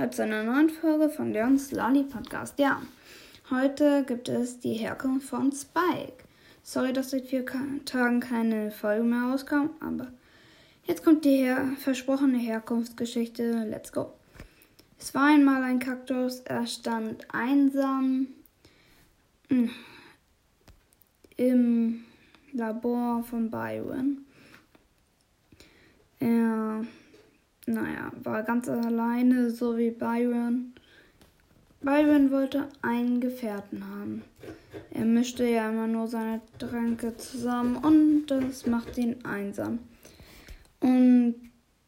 Heute zu einer neuen Folge von Leons Lolly Podcast. Ja, heute gibt es die Herkunft von Spike. Sorry, dass seit vier Tagen keine Folge mehr rauskam, aber jetzt kommt die her versprochene Herkunftsgeschichte. Let's go. Es war einmal ein Kaktus, er stand einsam hm, im Labor von Byron. Er naja, war ganz alleine, so wie Byron. Byron wollte einen Gefährten haben. Er mischte ja immer nur seine Tränke zusammen und das machte ihn einsam. Und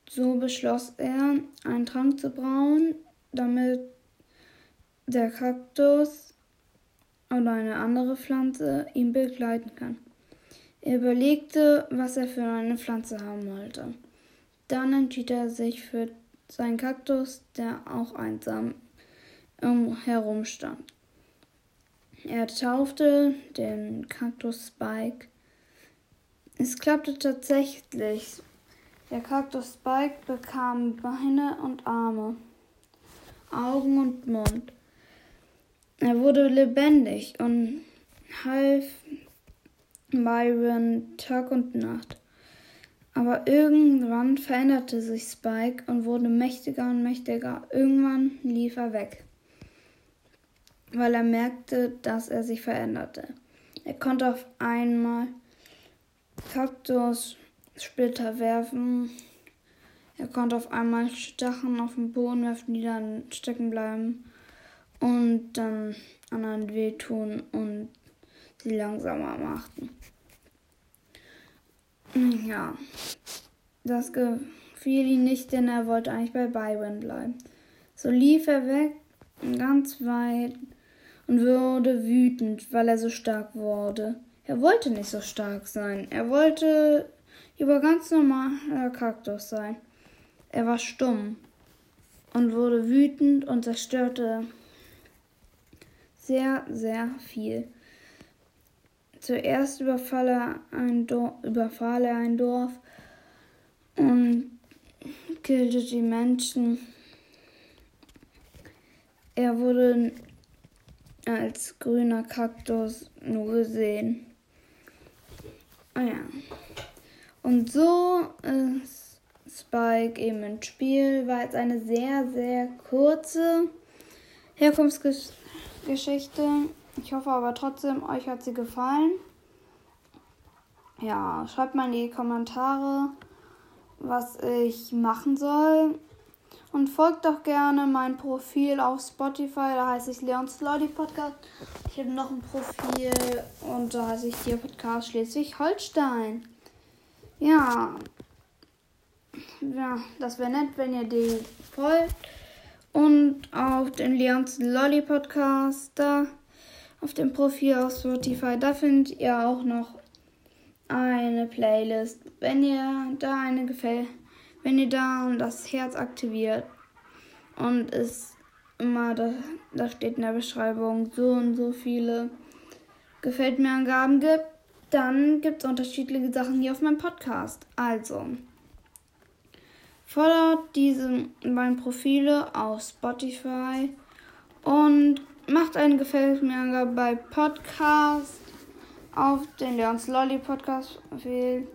so beschloss er, einen Trank zu brauen, damit der Kaktus oder eine andere Pflanze ihn begleiten kann. Er überlegte, was er für eine Pflanze haben wollte. Dann entschied er sich für seinen Kaktus, der auch einsam herumstand. Er taufte den Kaktus Spike. Es klappte tatsächlich. Der Kaktus Spike bekam Beine und Arme, Augen und Mund. Er wurde lebendig und half Byron Tag und Nacht. Aber irgendwann veränderte sich Spike und wurde mächtiger und mächtiger. Irgendwann lief er weg, weil er merkte, dass er sich veränderte. Er konnte auf einmal Kaktussplitter werfen. Er konnte auf einmal Stacheln auf den Boden werfen, die dann stecken bleiben und dann anderen wehtun und sie langsamer machten. Ja, das gefiel ihm nicht, denn er wollte eigentlich bei Byron bleiben. So lief er weg, ganz weit, und wurde wütend, weil er so stark wurde. Er wollte nicht so stark sein. Er wollte über ganz normaler Kaktus sein. Er war stumm und wurde wütend und zerstörte sehr, sehr viel. Zuerst überfahl er ein Dorf, überfahl er ein Dorf und killte die Menschen. Er wurde als grüner Kaktus nur gesehen. Ah ja. Und so ist Spike eben ins Spiel. War jetzt eine sehr, sehr kurze Herkunftsgeschichte. Ich hoffe aber trotzdem, euch hat sie gefallen. Ja, schreibt mal in die Kommentare, was ich machen soll. Und folgt doch gerne mein Profil auf Spotify, da heiße ich Leon Slotty Podcast. Ich habe noch ein Profil und da heiße ich hier Podcast Schleswig-Holstein. Ja. Ja, das wäre nett, wenn ihr die folgt. Und auf den Leons Lolly Podcast, da auf dem Profil auf Spotify. Da findet ihr auch noch eine Playlist. Wenn ihr da eine gefällt, wenn ihr da das Herz aktiviert und es immer, da, da steht in der Beschreibung so und so viele gefällt mir Angaben gibt, dann gibt es unterschiedliche Sachen hier auf meinem Podcast. Also, folgt diese beiden Profile auf Spotify und Macht ein Gefällt mir bei Podcast auf den Leons Lolly Podcast Profil.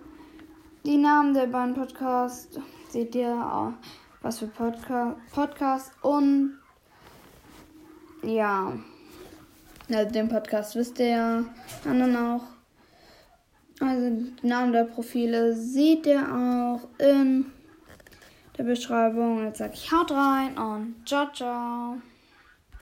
Die Namen der beiden Podcasts seht ihr auch. Was für Podca Podcast und ja. Also den Podcast wisst ihr ja. Anderen auch. Also die Namen der Profile seht ihr auch in der Beschreibung. Jetzt sage ich haut rein und ciao, ciao.